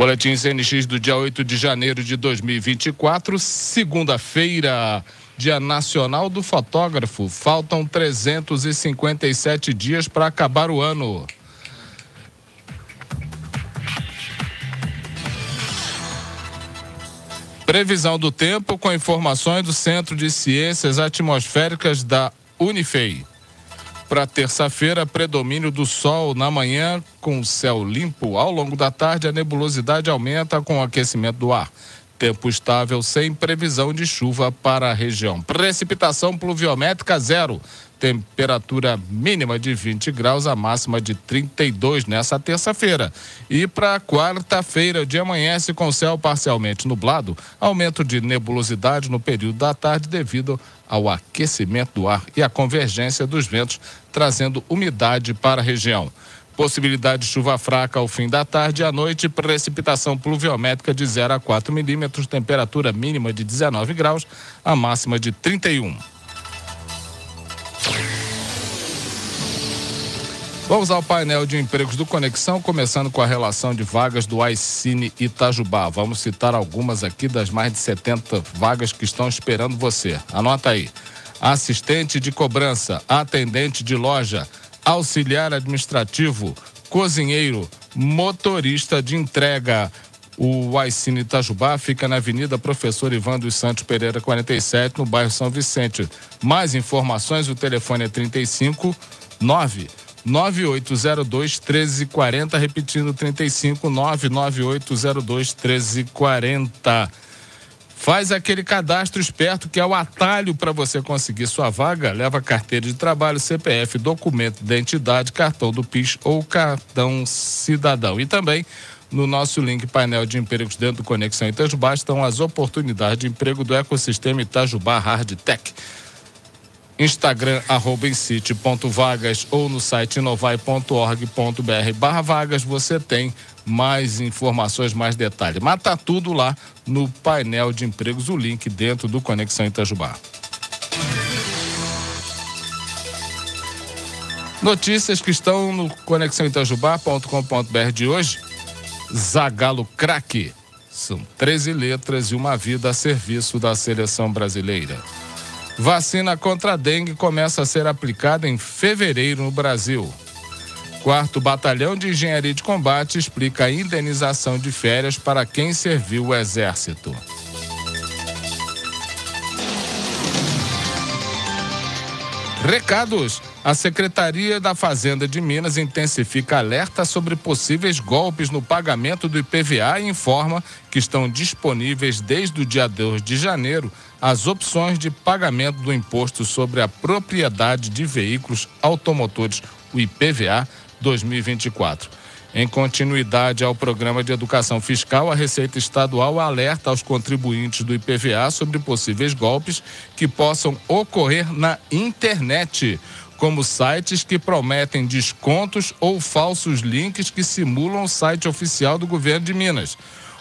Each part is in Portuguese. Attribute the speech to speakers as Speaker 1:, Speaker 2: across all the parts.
Speaker 1: Boletim CNX do dia 8 de janeiro de 2024, segunda-feira, Dia Nacional do Fotógrafo. Faltam 357 dias para acabar o ano. Previsão do tempo com informações do Centro de Ciências Atmosféricas da Unifei. Para terça-feira, predomínio do sol na manhã com céu limpo. Ao longo da tarde, a nebulosidade aumenta com o aquecimento do ar. Tempo estável sem previsão de chuva para a região. Precipitação pluviométrica zero. Temperatura mínima de 20 graus, a máxima de 32 nessa terça-feira. E para quarta-feira, o dia amanhece com céu parcialmente nublado, aumento de nebulosidade no período da tarde devido ao aquecimento do ar e à convergência dos ventos, trazendo umidade para a região. Possibilidade de chuva fraca ao fim da tarde e à noite, precipitação pluviométrica de 0 a 4 milímetros, temperatura mínima de 19 graus, a máxima de 31. Vamos ao painel de empregos do Conexão, começando com a relação de vagas do iCine Itajubá. Vamos citar algumas aqui das mais de 70 vagas que estão esperando você. Anota aí. Assistente de cobrança, atendente de loja, auxiliar administrativo, cozinheiro, motorista de entrega. O iCine Itajubá fica na Avenida Professor Ivan dos Santos Pereira 47, no bairro São Vicente. Mais informações, o telefone é 35 9 9802 1340, repetindo 35 99802 1340. Faz aquele cadastro esperto que é o atalho para você conseguir sua vaga. Leva carteira de trabalho, CPF, documento de identidade, cartão do PIS ou cartão cidadão. E também no nosso link painel de empregos dentro do Conexão Itajubá estão as oportunidades de emprego do ecossistema Itajubá Hard Tech. Instagram, arroba vagas ou no site inovai.org.br barra vagas, você tem mais informações, mais detalhes. Mas tá tudo lá no painel de empregos, o link dentro do Conexão Itajubá. Notícias que estão no conexãoitajubá.com.br de hoje. Zagalo Craque. São 13 letras e uma vida a serviço da seleção brasileira. Vacina contra a dengue começa a ser aplicada em fevereiro no Brasil. Quarto Batalhão de Engenharia de Combate explica a indenização de férias para quem serviu o Exército. Recados. A Secretaria da Fazenda de Minas intensifica alerta sobre possíveis golpes no pagamento do IPVA e informa que estão disponíveis desde o dia 2 de janeiro as opções de pagamento do imposto sobre a propriedade de veículos automotores, o IPVA 2024. Em continuidade ao programa de educação fiscal, a Receita Estadual alerta aos contribuintes do IPVA sobre possíveis golpes que possam ocorrer na internet como sites que prometem descontos ou falsos links que simulam o site oficial do governo de Minas.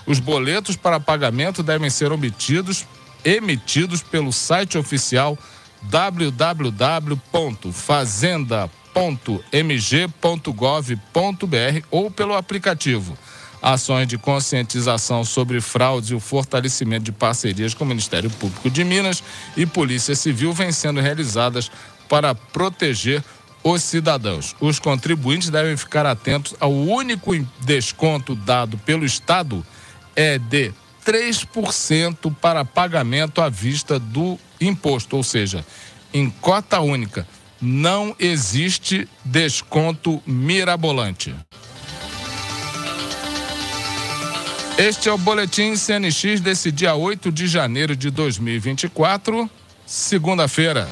Speaker 1: Os boletos para pagamento devem ser obtidos, emitidos pelo site oficial www.fazenda.mg.gov.br ou pelo aplicativo. Ações de conscientização sobre fraudes e o fortalecimento de parcerias com o Ministério Público de Minas e Polícia Civil vêm sendo realizadas para proteger os cidadãos. Os contribuintes devem ficar atentos ao único desconto dado pelo Estado é de 3% para pagamento à vista do imposto, ou seja, em cota única. Não existe desconto mirabolante. Este é o boletim CNX desse dia 8 de janeiro de 2024, segunda-feira.